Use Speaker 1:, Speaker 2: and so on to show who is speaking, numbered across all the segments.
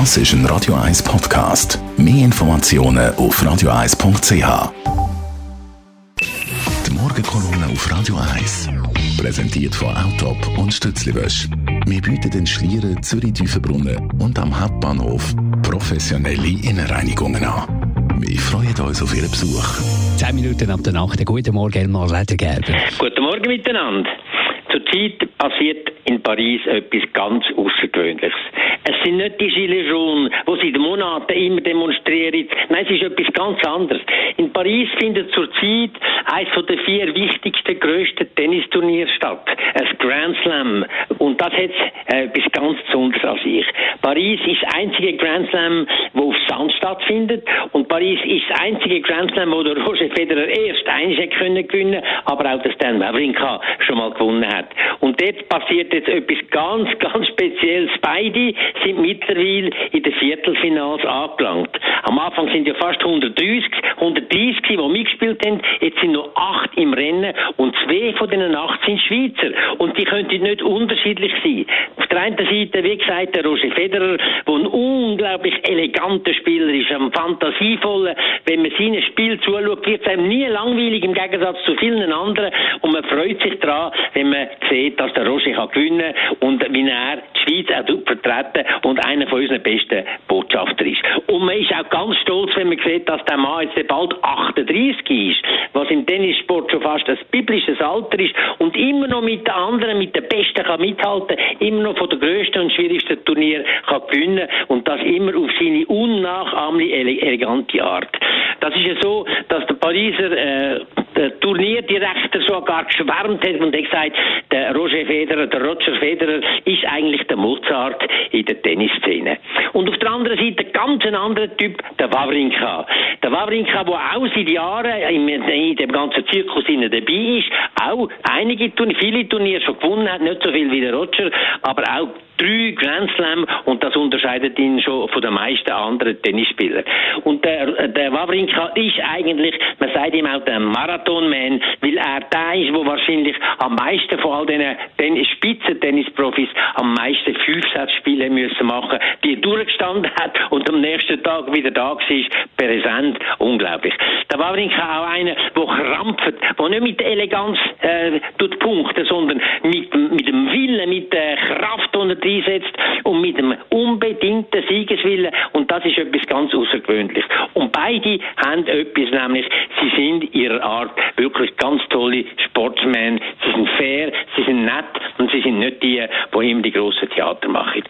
Speaker 1: Das ist ein Radio 1 Podcast. Mehr Informationen auf radio1.ch. Die Morgenkolumne auf Radio 1 präsentiert von Autop und Stützliwösch. Wir bieten den Schlieren Zürich-Tüfenbrunnen und am Hauptbahnhof professionelle Innenreinigungen an. Wir freuen uns auf Ihren Besuch.
Speaker 2: Zehn Minuten ab der Nacht. Guten Morgen, Elmar Ledergerber.
Speaker 3: Guten Morgen miteinander. Zurzeit passiert in Paris etwas ganz Außergewöhnliches. Es sind nicht die Gilets jaunes, seit Monaten immer demonstrieren. Nein, es ist etwas ganz anderes. In Paris findet zurzeit eines der vier wichtigsten, grössten Tennisturniere statt. Ein Grand Slam. Und das hat äh, etwas ganz Besonderes an sich. Paris ist das einzige Grand Slam, wo auf Sand stattfindet. Und Paris ist das einzige Grand Slam, wo der Roger Federer erst eins können gewinnen, aber auch der Stan Wawrinka schon mal gewonnen hat. Und dort passiert jetzt etwas ganz, ganz Spezielles. Beide sind mittlerweile in den Viertelfinals angelangt. Am Anfang sind ja fast 130, 130, die mitgespielt haben. Jetzt sind noch acht im Rennen und zwei von diesen acht sind Schweizer. Und die könnten nicht unterschiedlich sein. Auf der einen Seite, wie gesagt, der Roger Federer, der ein unglaublich eleganter Spieler ist, ein fantasievoller. Wenn man seinem Spiel zuschaut, wird es einem nie langweilig im Gegensatz zu vielen anderen. Und man freut sich daran, wenn man sieht, dass der Roger kann gewinnen und wie er Schweiz auch vertreten und einer von unseren besten Botschafter ist. Und man ist auch ganz stolz, wenn man sieht, dass der Mann jetzt bald 38 ist, was im Tennissport schon fast ein biblisches Alter ist und immer noch mit den anderen, mit den Besten kann mithalten, immer noch von der grössten und schwierigsten Turnier kann gewinnen und das immer auf seine unnachahmliche, elegante Art. Das ist ja so, dass der Pariser äh, der Turnierdirektor sogar geschwärmt hat und hat gesagt, der Roger Federer, der Roger Federer ist eigentlich der Mozart in der Tennisszene. Und auf der anderen Seite ganz ein anderer Typ, der Wawrinka. Der Wawrinka, der auch seit Jahren in dem ganzen Zirkus dabei ist, auch einige Turniere, viele Turniere schon gewonnen hat, nicht so viel wie der Roger, aber auch drei Grand Slam und das unterscheidet ihn schon von den meisten anderen Tennisspielern. Und der, der Wawrinka ist eigentlich, man sagt ihm auch der Marathonman, weil er der ist, wo wahrscheinlich am meisten von all diesen Tennis Spitzentennisprofis am meisten Fünfsatzspiele müssen machen, die er durchgestanden hat und am nächsten Tag wieder da war, präsent, unglaublich. Der Wawrinka auch einer, der krampft, der nicht mit Eleganz äh, tut punkten, sondern mit, mit dem Willen, mit der Kraft unter einsetzt und mit dem unbedingten Siegeswillen. Und das ist etwas ganz Außergewöhnliches. Und beide haben etwas, nämlich sie sind ihrer Art wirklich ganz tolle Sportsmen. Sie sind fair, sie sind nett und sie sind nicht die, die ihm die grossen Theater machen.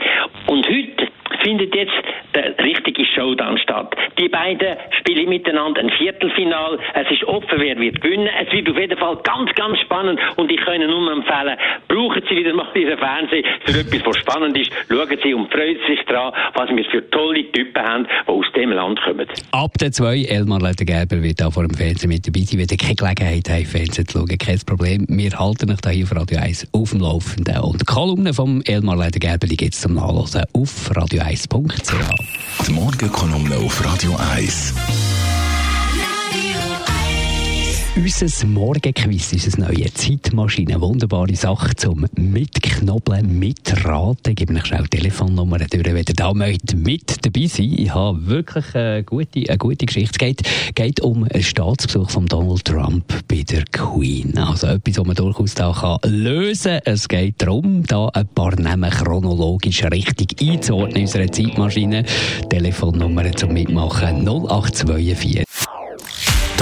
Speaker 3: Und heute findet jetzt der richtige Showdown statt. Die beiden spielen miteinander ein Viertelfinal. Es ist offen, wer wird gewinnen. Es wird auf jeden Fall ganz, ganz spannend und ich kann Ihnen nur empfehlen, brauchen Sie wieder mal Ihren Fernsehen für etwas, was spannend ist. Schauen Sie und freuen Sie sich daran, was wir für tolle Typen haben, die aus dem Land kommen.
Speaker 2: Ab der 2, Elmar Ledergerber wird auch vor dem Fernsehen mit dabei sein. Wenn ihr keine Gelegenheit habt, Fernsehen zu schauen, kein Problem. Wir halten euch hier auf Radio 1 auf dem Laufenden. Und die Kolumne vom Elmar Ledergerber gibt es zum Nachlesen auf radio1.ch.
Speaker 1: Die Morgenkolumne auf Radio 1.
Speaker 2: Unser Morgenquiz ist eine neue Zeitmaschine. Wunderbare Sache zum Mitknobeln, Mitraten. Ich gebe euch schnell Telefonnummer durch, wenn ihr da möchtet mit dabei sein Ich habe wirklich eine gute, eine gute Geschichte. Es geht, geht um einen Staatsbesuch von Donald Trump bei der Queen. Also etwas, was man durchaus da kann lösen kann. Es geht darum, da ein paar Namen chronologisch richtig einzuordnen in unserer Zeitmaschine. Telefonnummer zum Mitmachen 0824